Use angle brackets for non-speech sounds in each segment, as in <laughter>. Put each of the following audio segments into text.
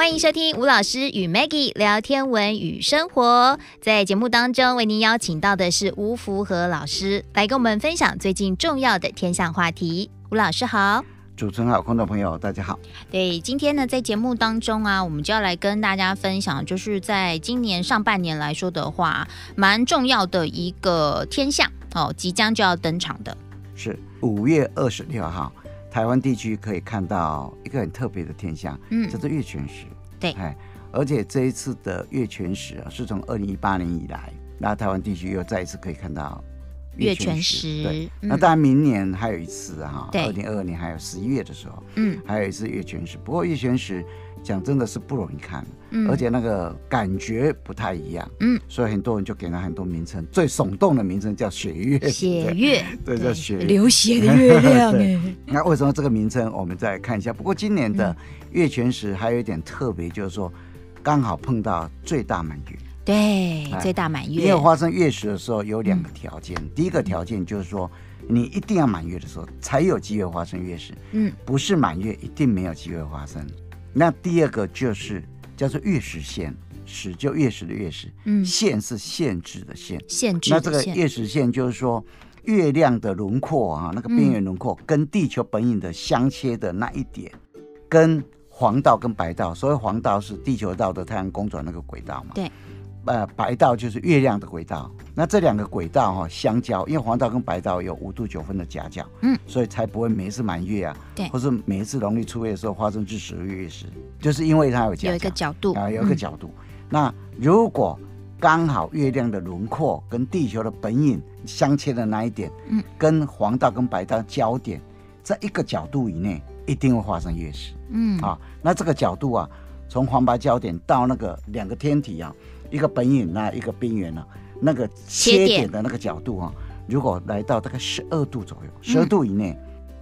欢迎收听吴老师与 Maggie 聊天文与生活。在节目当中，为您邀请到的是吴福和老师，来跟我们分享最近重要的天象话题。吴老师好，主持人好，观众朋友大家好。对，今天呢，在节目当中啊，我们就要来跟大家分享，就是在今年上半年来说的话，蛮重要的一个天象哦，即将就要登场的，是五月二十六号。台湾地区可以看到一个很特别的天象，嗯，叫做月全食。对，哎，而且这一次的月全食啊，是从二零一八年以来，那台湾地区又再一次可以看到月全食。对，嗯、那当然明年还有一次哈，对，二零二二年还有十一月的时候，嗯，还有一次月全食。不过月全食。讲真的是不容易看，嗯，而且那个感觉不太一样，嗯，所以很多人就给了很多名称，最耸动的名称叫血月，血月，对，叫血流血的月亮。<laughs> 那为什么这个名称？我们再看一下。不过今年的月全食还有一点特别，就是说刚好碰到最大满月，对，最大满月。因为发生月食的时候有两个条件，第一个条件就是说你一定要满月的时候才有机会发生月食，嗯，不是满月一定没有机会发生。那第二个就是叫做月食线，食就月食的月食，嗯，线是限制的限，限制。那这个月食线就是说，月亮的轮廓啊，那个边缘轮廓跟地球本影的相切的那一点，嗯、跟黄道跟白道，所谓黄道是地球道的太阳公转那个轨道嘛，对。呃，白道就是月亮的轨道，那这两个轨道哈、哦、相交，因为黄道跟白道有五度九分的夹角，嗯，所以才不会每一次满月啊，对，或是每一次农历初月的时候发生日食月食，就是因为它有一个角度。啊、呃，有一个角度。嗯、那如果刚好月亮的轮廓跟地球的本影相切的那一点，嗯，跟黄道跟白道交点，在一个角度以内，一定会发生月食，嗯。啊，那这个角度啊，从黄白交点到那个两个天体啊。一个本影那一个边缘呢，那个切点的那个角度啊，如果来到大概十二度左右，十二度以内，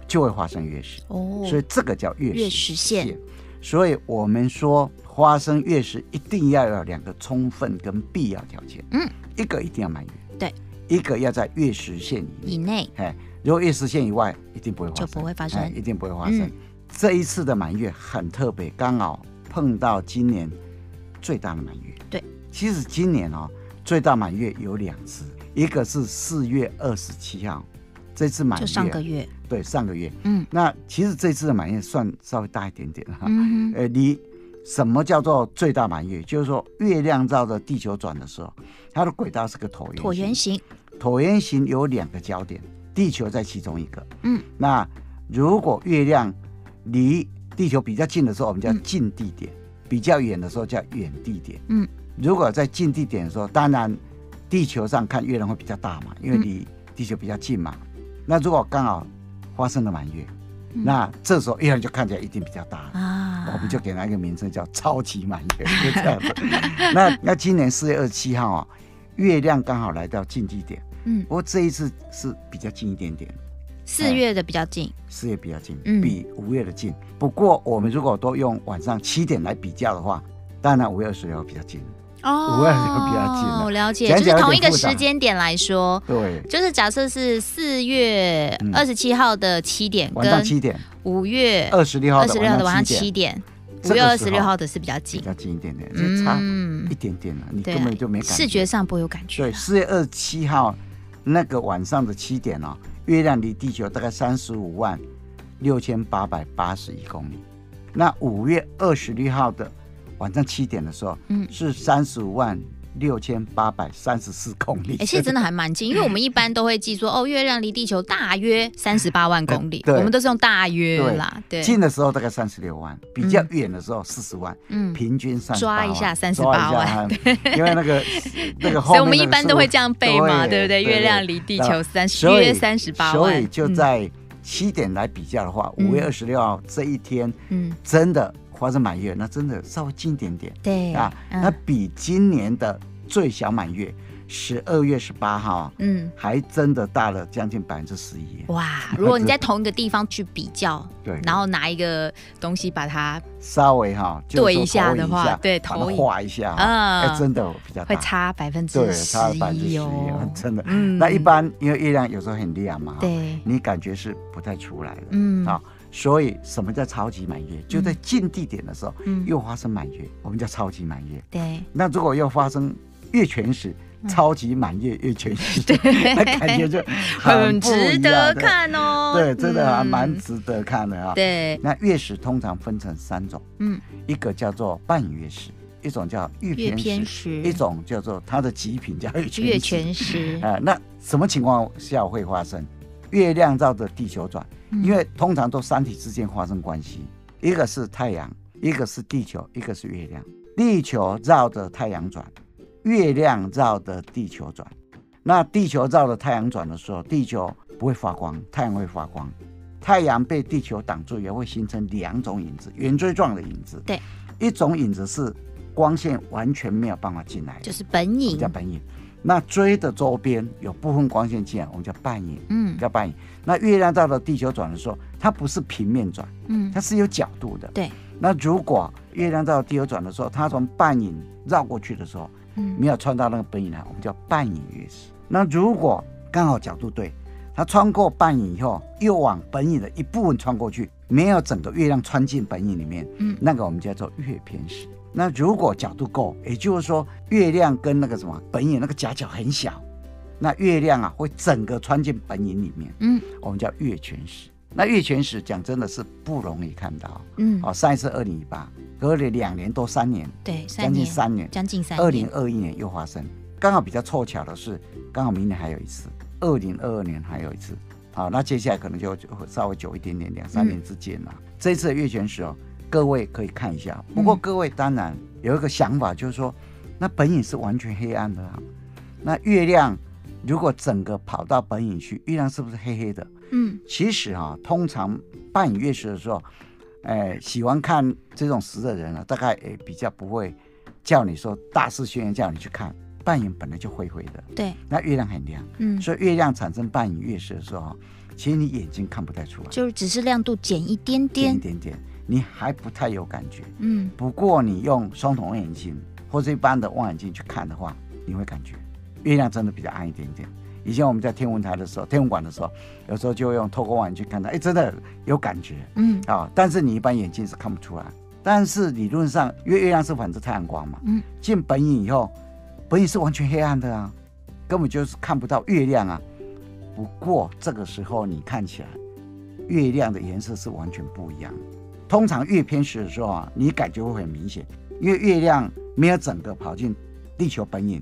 就会发生月食。哦，所以这个叫月月食线。所以我们说发生月食一定要有两个充分跟必要条件。嗯，一个一定要满月，对，一个要在月食线以内。哎，如果月食线以外，一定不会发生，就不会发生，一定不会发生。这一次的满月很特别，刚好碰到今年最大的满月。对。其实今年哦，最大满月有两次，一个是四月二十七号，这次满月。就上个月，对，上个月，嗯，那其实这次的满月算稍微大一点点哈，嗯，呃，你什么叫做最大满月？就是说月亮绕着地球转的时候，它的轨道是个椭圆椭圆形，椭圆形有两个焦点，地球在其中一个，嗯，那如果月亮离地球比较近的时候，我们叫近地点；嗯，比较远的时候叫远地点，嗯。如果在近地点的时候，当然地球上看月亮会比较大嘛，因为离地球比较近嘛。嗯、那如果刚好发生了满月，嗯、那这时候月亮就看起来一定比较大啊。我们就给它一个名称叫超级满月，<laughs> 就这样子。那那今年四月二十七号啊，月亮刚好来到近地点。嗯，不过这一次是比较近一点点。四月的比较近，四月比较近，嗯、比五月的近。不过我们如果都用晚上七点来比较的话，当然五月二十六比较近。哦，五月就比较近了。我了解，就是同一个时间点来说，对，就是假设是四月二十七号的七点，晚上七点；五月二十六号二十六号的晚上七点，五月二十六号的是比较近，比较近一点点，就差一点点了，你根本就没感觉，视觉上不会有感觉。对，四月二十七号那个晚上的七点哦，月亮离地球大概三十五万六千八百八十一公里。那五月二十六号的。晚上七点的时候，嗯，是三十五万六千八百三十四公里。哎、欸，其实真的还蛮近，因为我们 <laughs> 一般都会记说，哦，月亮离地球大约三十八万公里，对，我们都是用大约啦。对，近的时候大概三十六万，比较远的时候四十万，嗯，平均三十八万，抓一下三十八万，对，因为那个 <laughs> 那个后，所以我们一般都会这样背嘛，对不对？月亮离地球三十约三十八万，所以就在七点来比较的话，五月二十六号这一天，嗯，真的。发生满月，那真的稍微近一点点，对啊，嗯、那比今年的最小满月十二月十八号，嗯，还真的大了将近百分之十一。哇！<laughs> 如果你在同一个地方去比较，对，然后拿一个东西把它稍微哈对一下的话，对，投画一下啊，哎，真的比较会差百分之十一哦，真的。嗯，那一般因为月亮有时候很亮嘛，对，你感觉是不太出来的，嗯啊。所以什么叫超级满月？就在近地点的时候，嗯，又发生满月，我们叫超级满月。对。那如果又发生月全食，超级满月月全食，对，<laughs> 那感觉就 <laughs> 很值得看哦。对，真的还蛮值得看的啊。对。那月食通常分成三种，嗯，一个叫做半月食，一种叫月偏食，一种叫做它的极品叫月全食。月全食。<laughs> 啊，那什么情况下会发生？月亮绕着地球转。因为通常都三体之间发生关系，一个是太阳，一个是地球，一个是月亮。地球绕着太阳转，月亮绕着地球转。那地球绕着太阳转的时候，地球不会发光，太阳会发光。太阳被地球挡住，也会形成两种影子，圆锥状的影子。对，一种影子是光线完全没有办法进来，就是本影，叫本影。那锥的周边有部分光线进来，我们叫半影，嗯，叫半影。那月亮到了地球转的时候，它不是平面转，嗯，它是有角度的。对。那如果月亮到地球转的时候，它从半影绕过去的时候，嗯，没有穿到那个本影来，我们叫半影月食。那如果刚好角度对，它穿过半影以后，又往本影的一部分穿过去，没有整个月亮穿进本影里面，嗯，那个我们叫做月偏食。那如果角度够，也就是说月亮跟那个什么本影那个夹角很小，那月亮啊会整个穿进本影里面，嗯，我们叫月全食。那月全食讲真的是不容易看到，嗯，哦，上一次二零一八，隔了两年多三年，对，将近三年，将近三年，二零二一年又发生，刚好比较凑巧的是，刚好明年还有一次，二零二二年还有一次，好，那接下来可能就会稍微久一点点，两三年之间了。嗯、这一次的月全食哦。各位可以看一下，不过各位当然有一个想法，就是说，那本影是完全黑暗的啊。那月亮如果整个跑到本影去，月亮是不是黑黑的？嗯，其实啊，通常半影月食的时候，哎，喜欢看这种食的人啊，大概也比较不会叫你说大肆宣言叫你去看半影，本来就灰灰的。对，那月亮很亮，嗯，所以月亮产生半影月食的时候，其实你眼睛看不太出来，就是只是亮度减一点点，一点点。你还不太有感觉，嗯，不过你用双筒望远镜或者一般的望远镜去看的话，你会感觉月亮真的比较暗一点点。以前我们在天文台的时候，天文馆的时候，有时候就用透过望远镜看到，哎，真的有感觉，嗯，啊，但是你一般眼睛是看不出来。但是理论上，因为月亮是反射太阳光嘛，嗯，进本影以后，本影是完全黑暗的啊，根本就是看不到月亮啊。不过这个时候你看起来，月亮的颜色是完全不一样。通常月偏食的时候啊，你感觉会很明显，因为月亮没有整个跑进地球本影，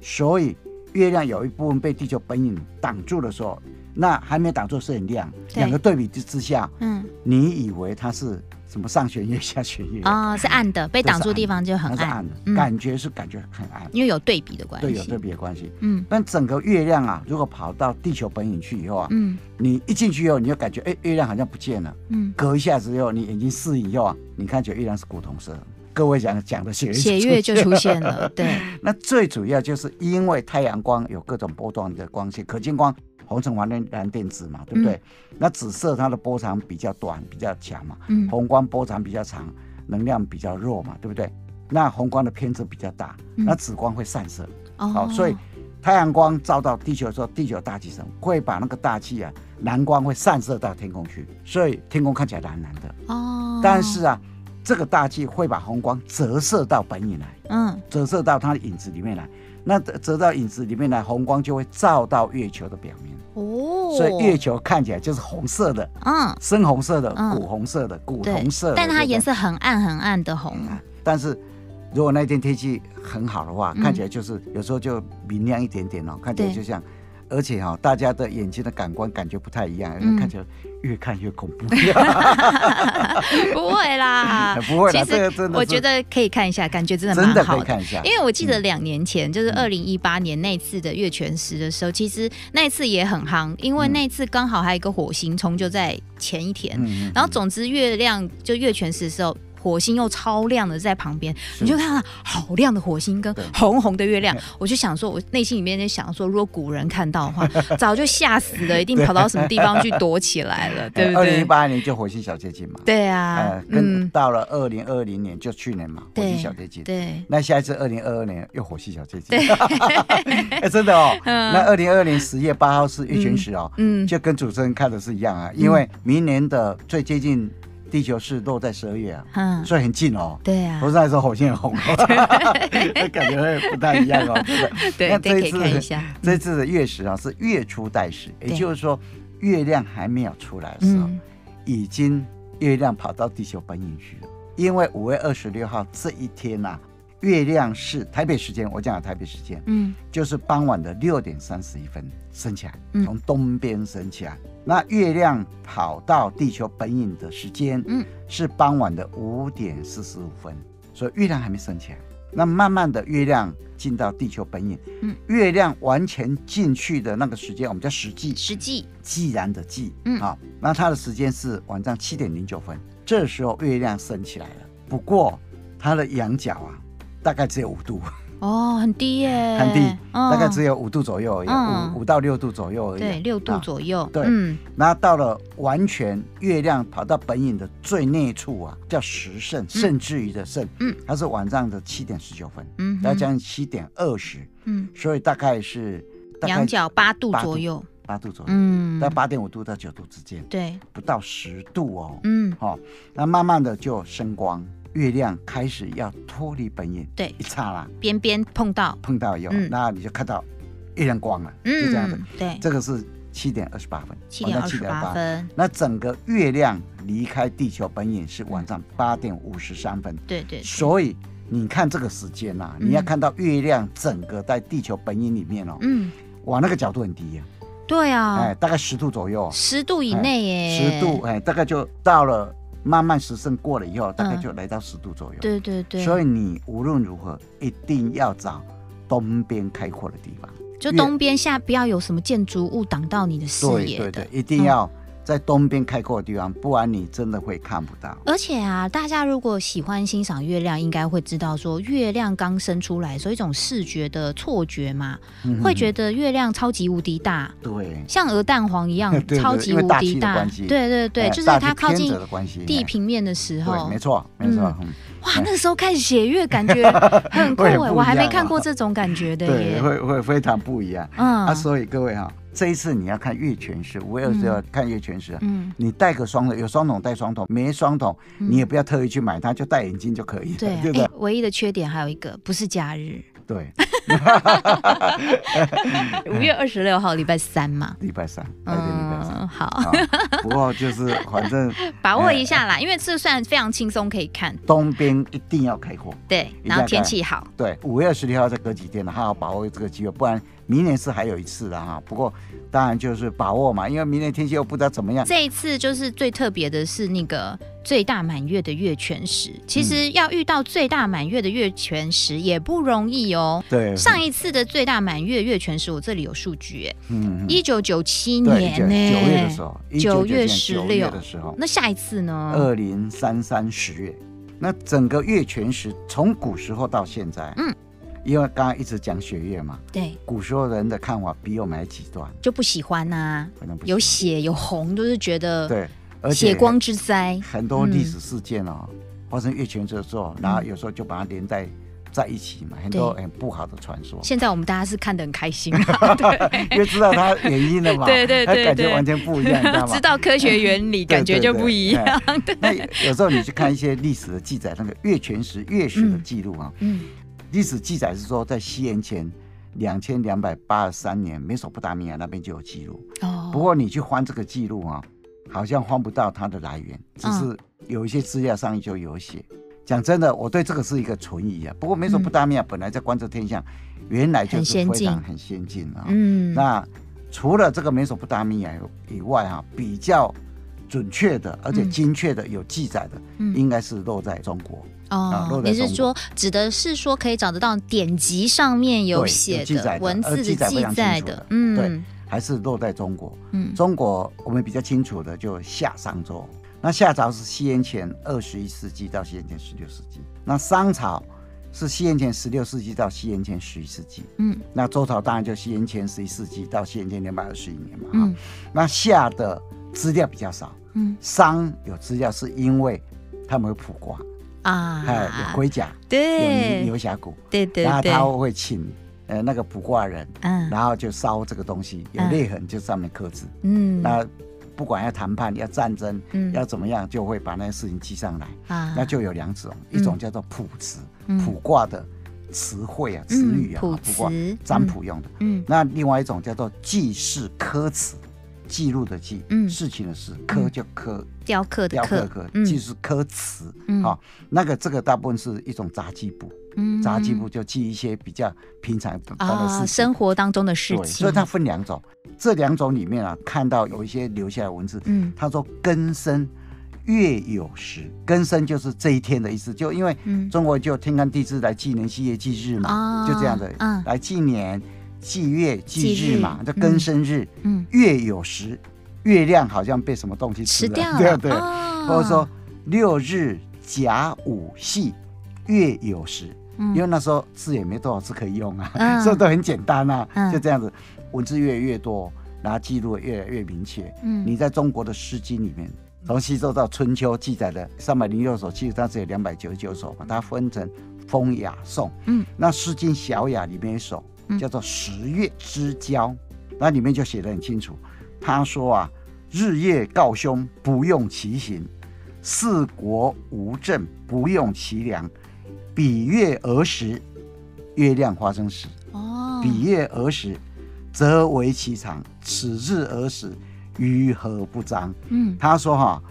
所以月亮有一部分被地球本影挡住的时候，那还没挡住是很亮，两个对比之之下，嗯，你以为它是什么上弦月下弦月啊？是暗的，被挡住的地方就很暗，暗的，感觉是感觉很暗，因为有对比的关系，对，有对比的关系，嗯，但整个月亮啊，如果跑到地球本影去以后啊，嗯。你一进去以后，你就感觉哎，月亮好像不见了。嗯，隔一下子以后，你眼睛适应以后啊，你看觉得月亮是古铜色。各位讲讲的血月血月就出现了。对，<laughs> 那最主要就是因为太阳光有各种波段的光线，可见光红橙黄绿蓝靛紫嘛，对不对？嗯、那紫色它的波长比较短，比较强嘛。嗯。红光波长比较长，能量比较弱嘛，对不对？那红光的偏侧比较大，那紫光会散射。哦。好，所以太阳光照到地球的时候，地球大气层会把那个大气啊。蓝光会散射到天空去，所以天空看起来蓝蓝的。哦。但是啊，这个大气会把红光折射到本影来，嗯，折射到它的影子里面来。那折到影子里面来，红光就会照到月球的表面。哦。所以月球看起来就是红色的，嗯，深红色的，古红色的，古铜色的。但它颜色很暗很暗的红。但是如果那天天气很好的话，看起来就是有时候就明亮一点点哦，看起来就像。而且哈、哦，大家的眼睛的感官感觉不太一样，嗯、看起来越看越恐怖。<laughs> 不会啦，<laughs> 不会啦。其实我觉得可以看一下，感觉真的蛮好的。真的可以看一下，因为我记得两年前，嗯、就是二零一八年那次的月全食的时候，其实那次也很夯，因为那次刚好还有一个火星冲就在前一天。嗯、然后总之月亮就月全食的时候。火星又超亮的在旁边，你就看到好亮的火星跟红红的月亮，我就想说，我内心里面在想说，如果古人看到的话，<laughs> 早就吓死了，一定跑到什么地方去躲起来了，<laughs> 对不对？二零一八年就火星小接近嘛，对啊，呃，跟到了二零二零年就去年嘛，火星小接近，对，那下一次二零二二年又火星小接近，<laughs> 哎，真的哦，那二零二二年十月八号是月全食哦，嗯，就跟主持人看的是一样啊，因为明年的最接近。地球是落在十二月啊，嗯，所以很近哦。对啊，不是还说火星很红，<laughs> 感觉会不太一样哦。<laughs> 对，那这一次，这一次的月食啊是月初带食，也就是说月亮还没有出来的时候，已经月亮跑到地球本影去了。因为五月二十六号这一天呐，月亮是台北时间，我讲的台北时间，嗯，就是傍晚的六点三十一分升起来，从东边升起来。那月亮跑到地球本影的时间，嗯，是傍晚的五点四十五分，所以月亮还没升起来。那慢慢的，月亮进到地球本影，嗯，月亮完全进去的那个时间，我们叫时际，时际，既然的既，嗯，好，那它的时间是晚上七点零九分，这时候月亮升起来了。不过它的仰角啊，大概只有五度。哦，很低耶，很低，大概只有五度左右而已，五五到六度左右而已。对，六度左右。对，嗯。那到了完全月亮跑到本影的最内处啊，叫时甚，甚至于的甚，嗯，它是晚上的七点十九分，嗯，大概将近七点二十，嗯，所以大概是仰角八度左右，八度左右，嗯，在八点五度到九度之间，对，不到十度哦，嗯，好，那慢慢的就升光。月亮开始要脱离本影，对，一刹那，边边碰到，碰到以后，那你就看到月亮光了，嗯，就这样子，对，这个是七点二十八分，七点二十八分，那整个月亮离开地球本影是晚上八点五十三分，对对，所以你看这个时间呐，你要看到月亮整个在地球本影里面哦，嗯，哇，那个角度很低呀，对啊，哎，大概十度左右，十度以内耶，十度，哎，大概就到了。慢慢时辰过了以后，大概就来到十度左右。对对对。所以你无论如何一定要找东边开阔的地方，就东边下不要有什么建筑物挡到你的视野。对对对，一定要。在东边开阔的地方，不然你真的会看不到。而且啊，大家如果喜欢欣赏月亮，应该会知道说，月亮刚生出来，所以一种视觉的错觉嘛，会觉得月亮超级无敌大，对，像鹅蛋黄一样，<laughs> 对对对，超级无敌大。对对对，就是它靠近地平面的时候，没错没错。哇，那个时候看血月，感觉 <laughs> 很酷哎，我还没看过这种感觉的耶，对，会会非常不一样。嗯，啊，所以各位哈。这一次你要看月全食，我有时候看月全食。嗯，你戴个双筒，有双筒戴双筒，没双筒你也不要特意去买它，就戴眼镜就可以。对，对不对？唯一的缺点还有一个，不是假日。对。<laughs> 五月二十六号，礼拜三嘛。礼拜三，白天礼拜三。好。不过就是反正 <laughs> 把握一下啦，因为这算非常轻松可以看。东边一定要开阔。对，然后天气好。对，五月二十六号再隔几天了，好好把握这个机会，不然。明年是还有一次的哈，不过当然就是把握嘛，因为明年天气又不知道怎么样。这一次就是最特别的是那个最大满月的月全食，其实要遇到最大满月的月全食也不容易哦。对，上一次的最大满月月全食，我这里有数据哎，嗯，一九九七年呢，九月的时候，九月十六的时候，那下一次呢？二零三三十月，那整个月全食从古时候到现在，嗯。因为刚刚一直讲血液嘛，对，古时候人的看法比我们还极端，就不喜欢呐、啊，有血有红都是觉得对，而且血光之灾，很多历史事件哦，发生月全食的时候，然后有时候就把它连带在一起嘛，很多很不好的传说。现在我们大家是看得很开心，对，<laughs> 因为知道它原因了嘛，对 <laughs> 对对，感觉完全不一样，知道吗？<laughs> 知道科学原理，感觉就不一样。那有时候你去看一些历史的记载，那个月全食月食的记录啊，嗯。历史记载是说，在西元前两千两百八十三年，美索不达米亚那边就有记录。哦。不过你去翻这个记录啊，好像翻不到它的来源，只是有一些资料上就有写。讲真的，我对这个是一个存疑啊。不过美索不达米亚本来在观测天象，原来就是非常很先进啊。嗯。那除了这个美索不达米亚以外哈，比较准确的而且精确的有记载的，应该是落在中国。哦，你是说指的是说可以找得到典籍上面有写的文字的记载的，嗯，对，还是落在中国。嗯，中国我们比较清楚的就夏商周，那夏朝是西元前二十一世纪到西元前十六世纪。那商朝是西元前十六世纪到西元前十一世纪。嗯，那周朝当然就西元前十一世纪到西元前两百二十一年嘛。嗯，那夏的资料比较少。嗯，商有资料是因为他们有卜卦啊，有龟甲，对，有牛峡谷，对对，然后他会请呃那个卜卦人，嗯，然后就烧这个东西，有裂痕就上面刻字，嗯，那不管要谈判要战争，嗯，要怎么样，就会把那些事情记上来。啊，那就有两种，一种叫做卜辞，卜卦的词汇啊，词语啊，卜卦占卜用的，嗯，那另外一种叫做记事刻辞。记录的记，嗯，事情的事，刻就刻，雕刻的刻，刻，记是刻词，好，那个这个大部分是一种杂记簿，嗯，杂记簿就记一些比较平常的事情，生活当中的事情，所以它分两种，这两种里面啊，看到有一些留下来文字，嗯，他说庚申月有时，庚申就是这一天的意思，就因为中国就天干地支来纪年纪月纪日嘛，就这样的，嗯，来纪年。纪月祭日嘛，叫庚申日。嗯，月有时，月亮好像被什么东西吃了，<laughs> 对对。或者说六日甲午夕，月有时。因为那时候字也没多少字可以用啊，<laughs> 所以都很简单啊，就这样子，文字越来越多，然后记录越来越明确。嗯，你在中国的《诗经》里面，从西周到春秋记载的三百零六首，其实它只有两百九十九首，把它分成风雅颂。嗯，那《诗经·小雅》里面一首。叫做十月之交，那里面就写得很清楚。他说啊，日月告凶，不用其行；四国无政，不用其粮。比月而食，月亮发生时。哦。比月而食，则为其长。此日而食，于何不彰？嗯。他说哈、啊，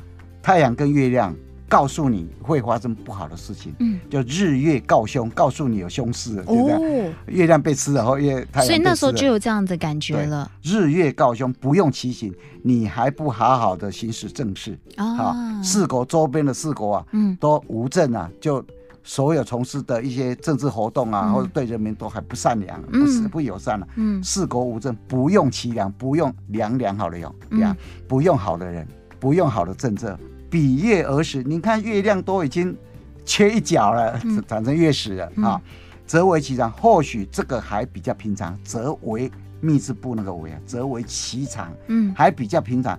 太阳跟月亮。告诉你会发生不好的事情，嗯，就日月告凶，告诉你有凶事，对不对？哦，月亮被吃了，后月太阳，所以那时候就有这样的感觉了。日月告凶，不用其行，你还不好好的行使政事啊？四国周边的四国啊，嗯，都无政啊，就所有从事的一些政治活动啊，嗯、或者对人民都还不善良，不是不友善了、啊。嗯，四国无政，不用其良，不用良良好的用良，不用好的人，不用好的政策。比月而食，你看月亮都已经缺一角了，产生月食了啊，则为其长。或许这个还比较平常，则为密字部那个为啊，则为其长，嗯，还比较平常。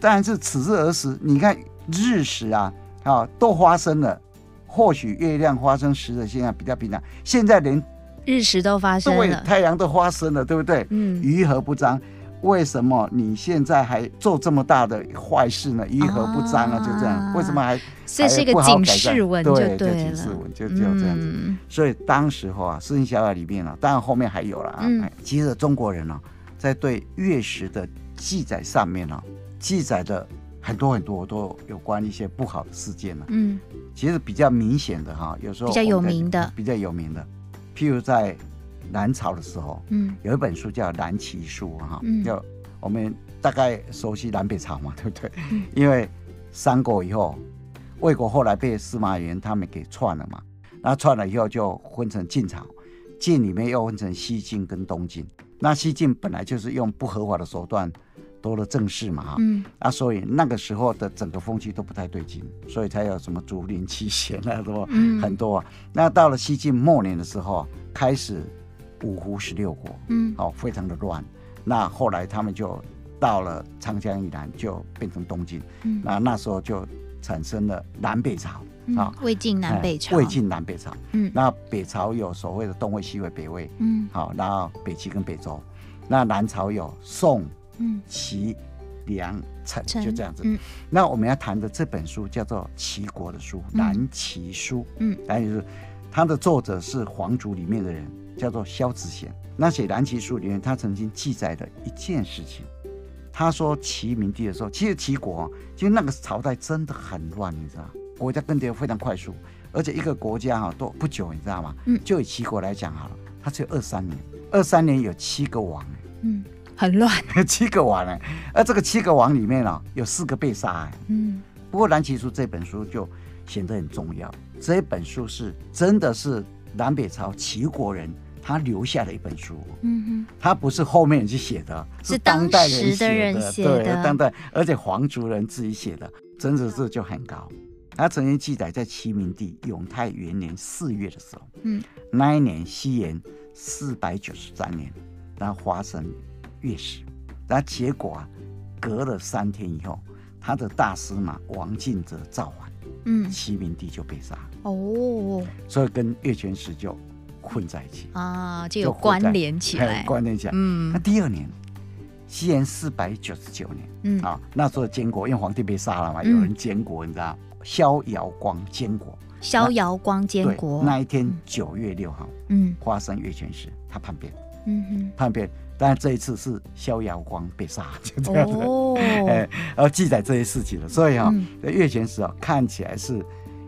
但是此日而食，你看日食啊，啊，都发生了。或许月亮发生时的现象比较平常，现在连日食都发生了，太阳都发生了，对不对？嗯，鱼何不彰？为什么你现在还做这么大的坏事呢？于何不彰啊？就这样，为什么还这是一个警示文就对了，对，警示文就就这样子。嗯、所以当时候啊，《诗经小雅》里面啊，当然后面还有了啊。嗯、其实中国人呢、啊，在对月食的记载上面呢、啊，记载的很多很多都有关一些不好的事件呢、啊。嗯，其实比较明显的哈、啊，有时候比较有名的，比较有名的，譬如在。南朝的时候，嗯，有一本书叫《南齐书》哈，就我们大概熟悉南北朝嘛，<laughs> 对不对？嗯、因为三国以后，魏国后来被司马炎他们给篡了嘛，那篡了以后就分成晋朝，晋里面又分成西晋跟东晋。那西晋本来就是用不合法的手段夺了政事嘛，哈，嗯，那所以那个时候的整个风气都不太对劲，所以才有什么竹林七贤啊，什么很多啊。那到了西晋末年的时候，开始。五胡十六国，嗯，好，非常的乱。那后来他们就到了长江以南，就变成东晋。嗯，那那时候就产生了南北朝，啊，魏晋南北朝，魏晋南北朝。嗯，那北朝有所谓的东魏、西魏、北魏。嗯，好，然后北齐跟北周。那南朝有宋、齐、梁、陈，就这样子。嗯，那我们要谈的这本书叫做齐国的书，《南齐书》。嗯，南齐书，它的作者是皇族里面的人。叫做萧子贤，那写《南齐书》里面，他曾经记载的一件事情，他说齐明帝的时候，其实齐国其实那个朝代真的很乱，你知道，国家更迭非常快速，而且一个国家哈都不久，你知道吗？嗯，就以齐国来讲好了，它只有二三年，二三年有七个王，嗯，很乱，<laughs> 七个王哎，而这个七个王里面啊，有四个被杀哎，嗯，不过《南齐书》这本书就显得很重要，这本书是真的是南北朝齐国人。他留下了一本书，嗯哼，他不是后面人去写的，是当代人写的，对，当代，而且皇族人自己写的。整指数就很高。他曾经记载在齐明帝永泰元年四月的时候，嗯，那一年西元四百九十三年，然后发生月食，然后结果啊，隔了三天以后，他的大司马王敬则造反，嗯，齐明帝就被杀。哦，所以跟月全食就混在一起啊，就有关联起来，关联起来。嗯，那第二年，西元四百九十九年，嗯。啊，那时候监国因为皇帝被杀了嘛，有人监国，你知道。逍遥光监国，逍遥光监国。那一天九月六号，嗯，发生月全食，他叛变，嗯哼，叛变，但这一次是逍遥光被杀，<laughs> 就这样子，哦，<laughs> 哎，然后记载这些事情了，所以哈，月全食啊，看起来是。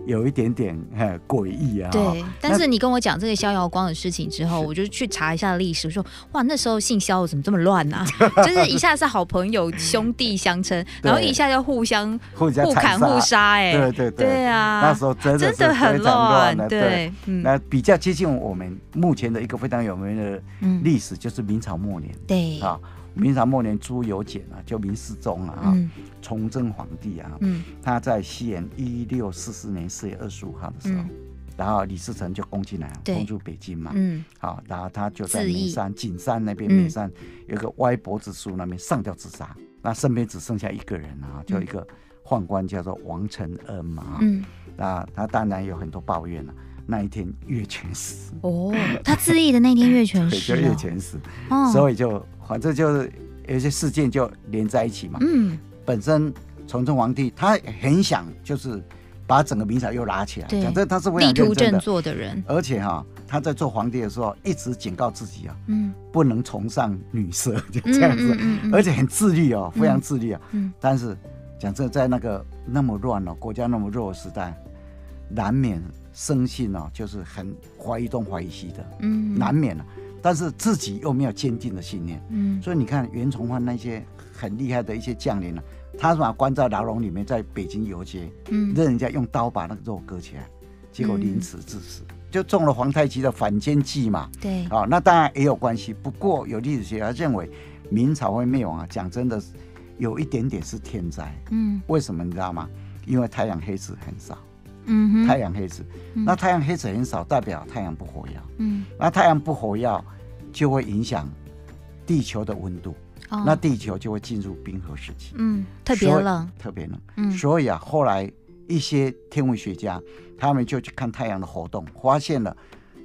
有一点点很诡异啊！对，但是你跟我讲这个逍遥光的事情之后，我就去查一下历史，我说哇，那时候姓萧的怎么这么乱啊？<laughs> 就是一下是好朋友兄弟相称，<laughs> 然后一下就互相互砍互杀，哎，对对对啊，那时候真的真的很乱。对，那比较接近我们目前的一个非常有名的历史，就是明朝末年，对啊。明朝末年，朱由检啊，就明世宗啊，崇祯皇帝啊，嗯、他在西元一六四四年四月二十五号的时候，嗯、然后李自成就攻进来，对。攻入北京嘛，嗯，好，然后他就在眉山景山那边，眉山有个歪脖子树那边上吊自杀，嗯、那身边只剩下一个人啊，就一个宦官叫做王承恩嘛，嗯，那他当然有很多抱怨了。那一天月全食哦，他自缢的那天月全食，就月全食，哦，所以就反正就是有些事件就连在一起嘛。嗯，本身崇祯皇帝他很想就是把整个明朝又拉起来，反正他是非常力图振作的人，而且哈他在做皇帝的时候一直警告自己啊，嗯，不能崇尚女色，就这样子，而且很自律哦，非常自律啊。嗯，但是讲真，在那个那么乱哦，国家那么弱的时代，难免。生性哦，就是很怀疑东怀疑西的，嗯，难免了。但是自己又没有坚定的信念，嗯，所以你看袁崇焕那些很厉害的一些将领呢，他是把关在牢笼里面，在北京游街，嗯，任人家用刀把那个肉割起来，结果凌迟致死，嗯、就中了皇太极的反间计嘛。对，啊、哦，那当然也有关系。不过有历史学家认为，明朝会灭亡啊，讲真的，有一点点是天灾。嗯，为什么你知道吗？因为太阳黑子很少。嗯，太阳黑子，嗯、那太阳黑子很少，代表太阳不活跃。嗯，那太阳不活跃，就会影响地球的温度。哦，那地球就会进入冰河时期。嗯，特别冷，特别冷。嗯，所以啊，后来一些天文学家，他们就去看太阳的活动，发现了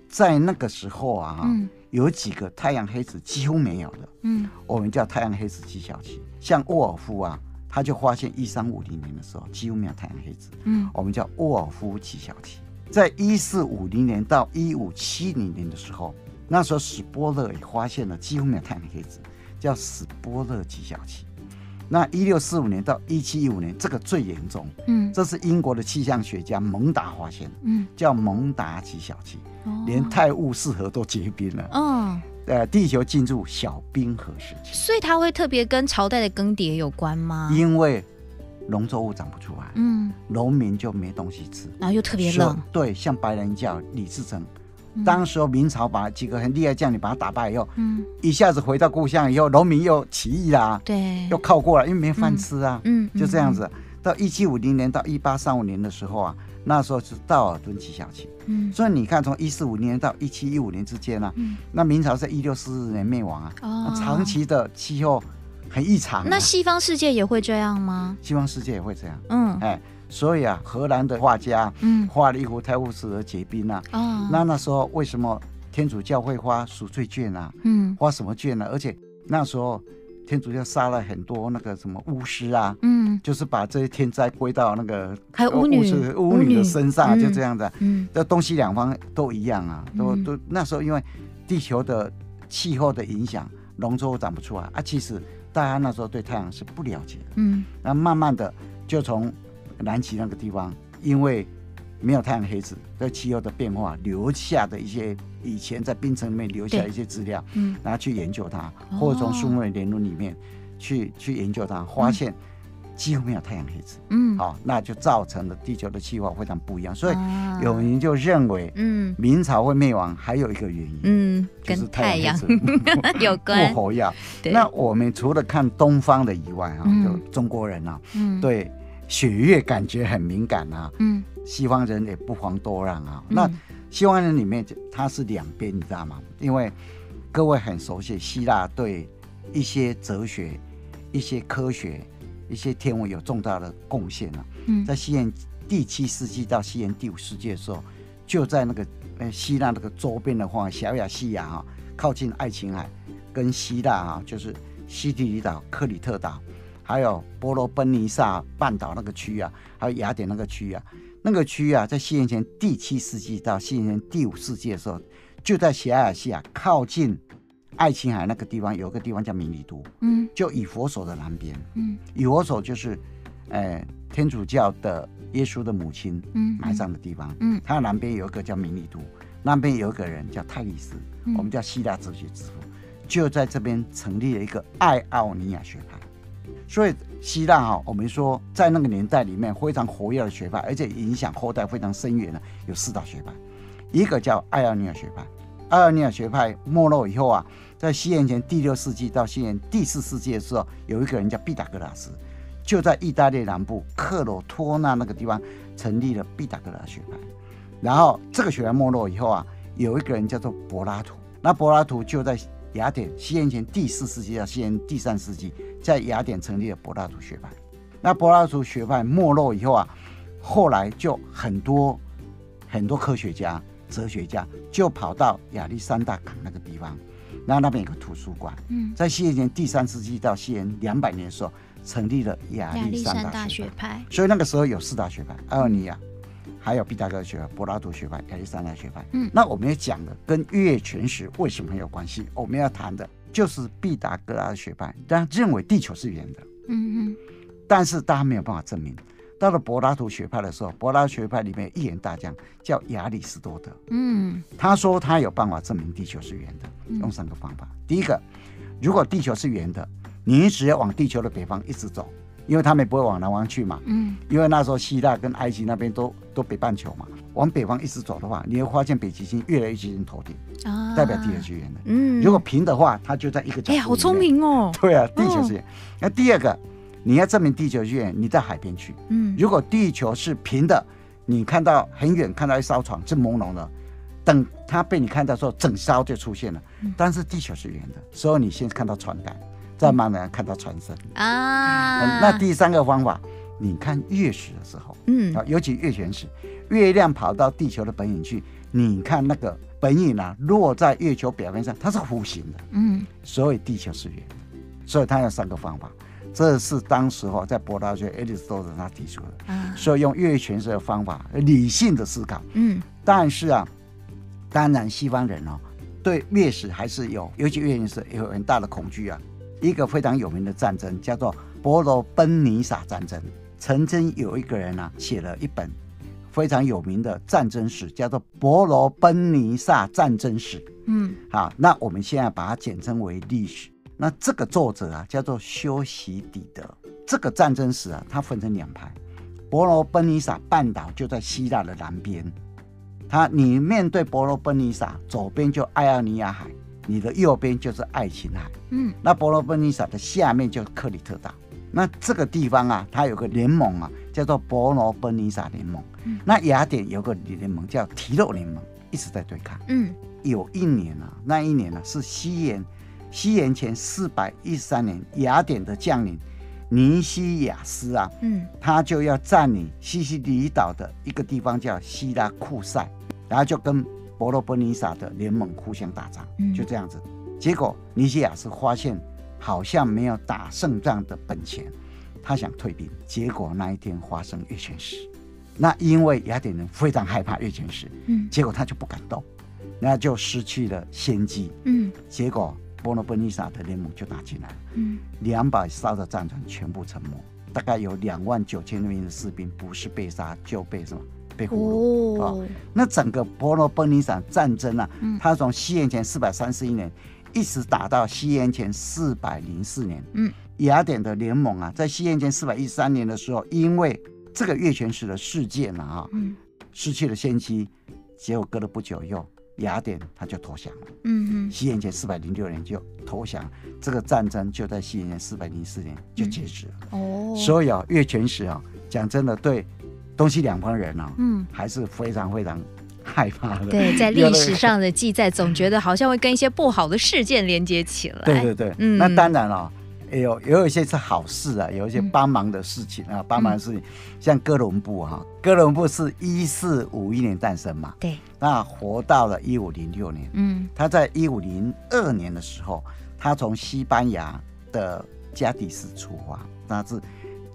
在那个时候啊，嗯、有几个太阳黑子几乎没有的。嗯，我们叫太阳黑子极小期，像沃尔夫啊。他就发现一三五零年的时候几乎没有太阳黑子，嗯，我们叫沃尔夫极小期。在一四五零年到一五七零年的时候，那时候史波勒也发现了几乎没有太阳黑子，叫史波勒极小期。那一六四五年到一七一五年这个最严重，嗯，这是英国的气象学家蒙达发现，嗯，叫蒙达极小期，哦，连泰晤士河都结冰了，哦。呃，地球进入小冰河时期，所以它会特别跟朝代的更迭有关吗？因为农作物长不出来，嗯，农民就没东西吃，然后又特别冷。对，像白人教李自成，嗯、当时候明朝把几个很厉害将领把他打败以后，嗯，一下子回到故乡以后，农民又起义啦，对，又靠过来，因为没饭吃啊，嗯，嗯就这样子。到一七五零年到一八三五年的时候啊。那时候是道尔顿极小期，嗯，所以你看，从一四五零年到一七一五年之间呢，嗯，那明朝在一六四四年灭亡啊，哦，长期的气候很异常。那西方世界也会这样吗？西方世界也会这样，嗯，哎，所以啊，荷兰的画家，嗯，画了一幅泰晤士河结冰啊，哦，那那时候为什么天主教会发赎罪券啊？嗯，发什么券呢？而且那时候。天主教杀了很多那个什么巫师啊，嗯，就是把这些天灾归到那个还有巫女。巫女的身上，就这样子，嗯，这东西两方都一样啊，都都那时候因为地球的气候的影响，农作物长不出来啊，其实大家那时候对太阳是不了解的，嗯，那慢慢的就从南极那个地方，因为。没有太阳黑子，对气候的变化留下的一些以前在冰层里面留下的一些资料，嗯，然后去研究它，哦、或者从树木的年轮里面去去研究它，发现几乎没有太阳黑子，嗯，好、哦，那就造成了地球的气候非常不一样。所以有人就认为，嗯，明朝会灭亡还有一个原因，嗯，就是太阳 <laughs> 有关。不活跃。对。那我们除了看东方的以外啊，就中国人啊，嗯，对。血液感觉很敏感啊。嗯，西方人也不遑多让啊。嗯、那西方人里面，它是两边，你知道吗？因为各位很熟悉希腊对一些哲学、一些科学、一些天文有重大的贡献啊。嗯，在西元第七世纪到西元第五世纪的时候，就在那个呃希腊那个周边的话，小亚细亚啊，靠近爱琴海，跟希腊啊，就是西西里岛、克里特岛。还有波罗奔尼撒半岛那个区域啊，还有雅典那个区域啊，那个区域啊，在西元前第七世纪到西元前第五世纪的时候，就在小亚细亚靠近爱琴海那个地方，有个地方叫米利都，嗯，就以佛所的南边，嗯，以佛所就是，呃，天主教的耶稣的母亲，嗯，埋葬的地方，嗯，它南边有一个叫米利都，那边有一个人叫泰利斯，我们叫希腊哲学之父，就在这边成立了一个爱奥尼亚学派。所以希腊哈，我们说在那个年代里面非常活跃的学派，而且影响后代非常深远的有四大学派，一个叫爱奥尼亚学派。爱奥尼亚学派没落以后啊，在西元前第六世纪到西元第四世纪的时候，有一个人叫毕达哥拉斯，就在意大利南部克罗托纳那个地方成立了毕达哥拉学派。然后这个学派没落以后啊，有一个人叫做柏拉图，那柏拉图就在雅典，西元前第四世纪到西元第三世纪，在雅典成立了柏拉图学派。那柏拉图学派没落以后啊，后来就很多很多科学家、哲学家就跑到亚历山大港那个地方，然后那边有个图书馆。嗯，在西元前第三世纪到西元两百年的时候，成立了亚历山大学派。所以那个时候有四大学派：爱奥尼亚。还有毕达哥学派、柏拉图学派、亚历山大学派。嗯，那我们要讲的跟月全食为什么很有关系？我们要谈的就是毕达哥拉学派，他认为地球是圆的。嗯嗯。但是大家没有办法证明。到了柏拉图学派的时候，柏拉图学派里面有一员大将叫亚里士多德。嗯。他说他有办法证明地球是圆的，用三个方法。第一个，如果地球是圆的，你只要往地球的北方一直走。因为他们也不会往南方去嘛，嗯，因为那时候希腊跟埃及那边都都北半球嘛，往北方一直走的话，你会发现北极星越来越接近头顶，啊，代表地球是圆的，嗯，如果平的话，它就在一个角。哎呀，好聪明哦！对啊，地球是圆。那、哦、第二个，你要证明地球是圆，你在海边去，嗯，如果地球是平的，你看到很远看到一艘船是朦胧的，等它被你看到的时候，整艘就出现了，但是地球是圆的，所以你先看到船杆。再慢慢看到船身啊、嗯，那第三个方法，你看月食的时候，嗯，啊，尤其月全食，月亮跑到地球的本影去，你看那个本影啊，落在月球表面上，它是弧形的，嗯，所以地球是圆。的，所以它有三个方法，这是当时候在柏拉图亚里士多德他提出的，啊，所以用月全食的方法，理性的思考，嗯，但是啊，当然西方人哦，对月食还是有，尤其月全食有很大的恐惧啊。一个非常有名的战争叫做伯罗奔尼撒战争，曾经有一个人呢、啊、写了一本非常有名的战争史，叫做《伯罗奔尼撒战争史》。嗯，好，那我们现在把它简称为历史。那这个作者啊叫做修昔底德。这个战争史啊，它分成两派。伯罗奔尼撒半岛就在希腊的南边，它你面对伯罗奔尼撒，左边就爱奥尼亚海。你的右边就是爱琴海，嗯，那伯罗奔尼撒的下面就是克里特岛，那这个地方啊，它有个联盟啊，叫做伯罗奔尼撒联盟，嗯，那雅典有个联盟叫提洛联盟，一直在对抗，嗯，有一年啊，那一年呢、啊、是西元西元前四百一十三年，雅典的将领尼西亚斯啊，嗯，他就要占领西西里岛的一个地方叫希拉库塞，然后就跟。伯罗奔尼撒的联盟互相打仗，就这样子。结果尼西亚斯发现好像没有打胜仗的本钱，他想退兵。结果那一天发生月全食，那因为雅典人非常害怕月全食，嗯，结果他就不敢动，那就失去了先机，嗯。结果伯罗奔尼撒的联盟就打进来，嗯，两百艘的战船全部沉没，大概有两万九千名的士兵不是被杀就被什么？被俘虏啊！那整个伯罗奔尼撒战争啊，嗯、它从西元前四百三十一年一直打到西元前四百零四年。嗯，雅典的联盟啊，在西元前四百一十三年的时候，因为这个月全食的事件啊，嗯，失去了先机，结果隔了不久以后，雅典他就投降了。嗯嗯，西元前四百零六年就投降，这个战争就在西元前四百零四年就截止了。哦，所以啊，月全食啊。讲真的，对东西两方人呢、啊，嗯，还是非常非常害怕的。对，在历史上的记载，总觉得好像会跟一些不好的事件连接起来。对对对，嗯，那当然了、哦。也有也有一些是好事啊，有一些帮忙的事情啊，帮、嗯、忙的事情，像哥伦布哈、啊，哥伦布是一四五一年诞生嘛，对，那活到了一五零六年，嗯，他在一五零二年的时候，他从西班牙的加的斯出发，那是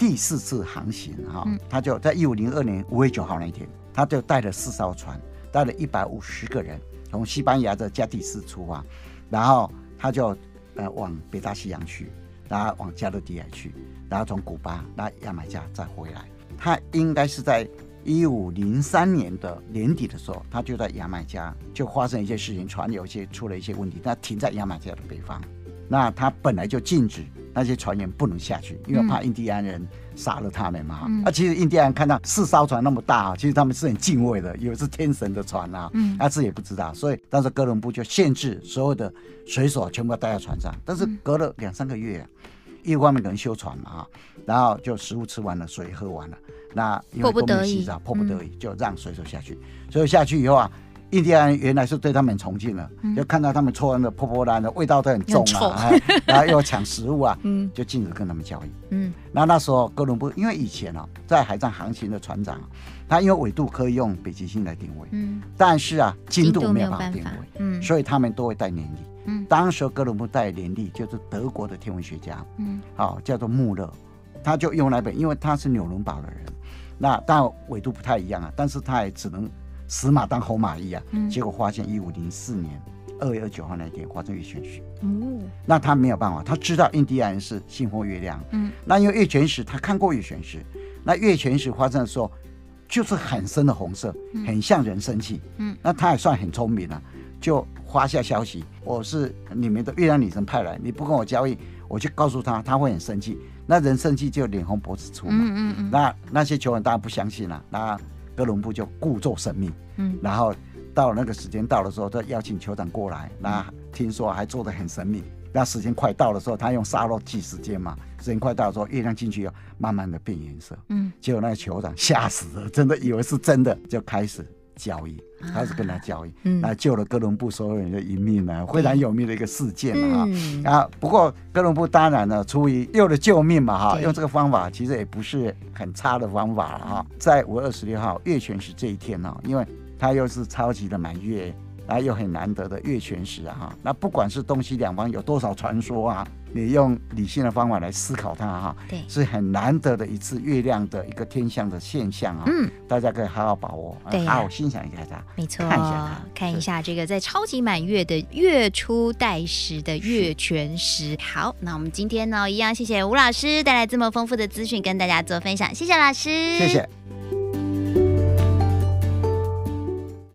第四次航行哈、啊嗯，他就在一五零二年五月九号那一天，他就带了四艘船，带了一百五十个人，从西班牙的加的斯出发，然后他就呃往北大西洋去。然后往加勒比海去，然后从古巴那牙买加再回来。他应该是在一五零三年的年底的时候，他就在牙买加就发生一些事情，船有一些出了一些问题，他停在牙买加的北方。那他本来就禁止那些船员不能下去，因为怕印第安人杀了他们嘛。嗯、啊，其实印第安人看到四艘船那么大，其实他们是很敬畏的，以为是天神的船啊。嗯，他自己也不知道，所以当时哥伦布就限制所有的水手全部要待在船上。但是隔了两三个月、啊。一方面可能修船嘛啊，然后就食物吃完了，水喝完了，那因为都没有洗澡，迫不得已就让水手下去。所以下去以后啊，印第安人原来是对他们很崇敬的，就看到他们穿的破破烂的，味道都很重啊，<laughs> 然后又抢食物啊，就禁止跟他们交易。嗯，那那时候哥伦布因为以前啊，在海上航行的船长，他因为纬度可以用北极星来定位，嗯，但是啊经度没有办法定位，嗯，所以他们都会带年历。嗯，当时哥伦布带年历就是德国的天文学家，嗯，好、哦、叫做穆勒，他就用那本，因为他是纽伦堡的人，那当然纬度不太一样啊，但是他也只能死马当活马医啊，嗯，结果发现一五零四年二月二十九号那天发生月全食，嗯，那他没有办法，他知道印第安人是信奉月亮，嗯，那因为月全食他看过月全食，那月全食发生的时候就是很深的红色，很像人生气，嗯，那他也算很聪明啊。就发下消息，我是你们的月亮女神派来，你不跟我交易，我就告诉他，他会很生气。那人生气就脸红脖子粗嘛。嗯嗯嗯。那那些球员当然不相信了。那哥伦布就故作神秘。嗯。然后到那个时间到的时候，他邀请酋长过来。那听说还做得很神秘。那时间快到的时候，他用沙漏计时间嘛。时间快到的时候，月亮进去要慢慢的变颜色。嗯。结果那个酋长吓死了，真的以为是真的，就开始。交易，他是跟他交易，那、救了哥伦布所有人的一命呢，非常有名的一个事件啊、嗯。啊，不过哥伦布当然呢，出于为了救命嘛哈，用这个方法其实也不是很差的方法了哈。在五月二十六号月全食这一天呢，因为他又是超级的满月。然后又很难得的月全食啊哈，那不管是东西两方有多少传说啊，你用理性的方法来思考它哈，对，是很难得的一次月亮的一个天象的现象啊，嗯，大家可以好好把握，对、啊，好好欣赏一下它，没错，看一下它，看一下这个在超级满月的月初带时的月全食。好，那我们今天呢，一样谢谢吴老师带来这么丰富的资讯跟大家做分享，谢谢老师，谢谢。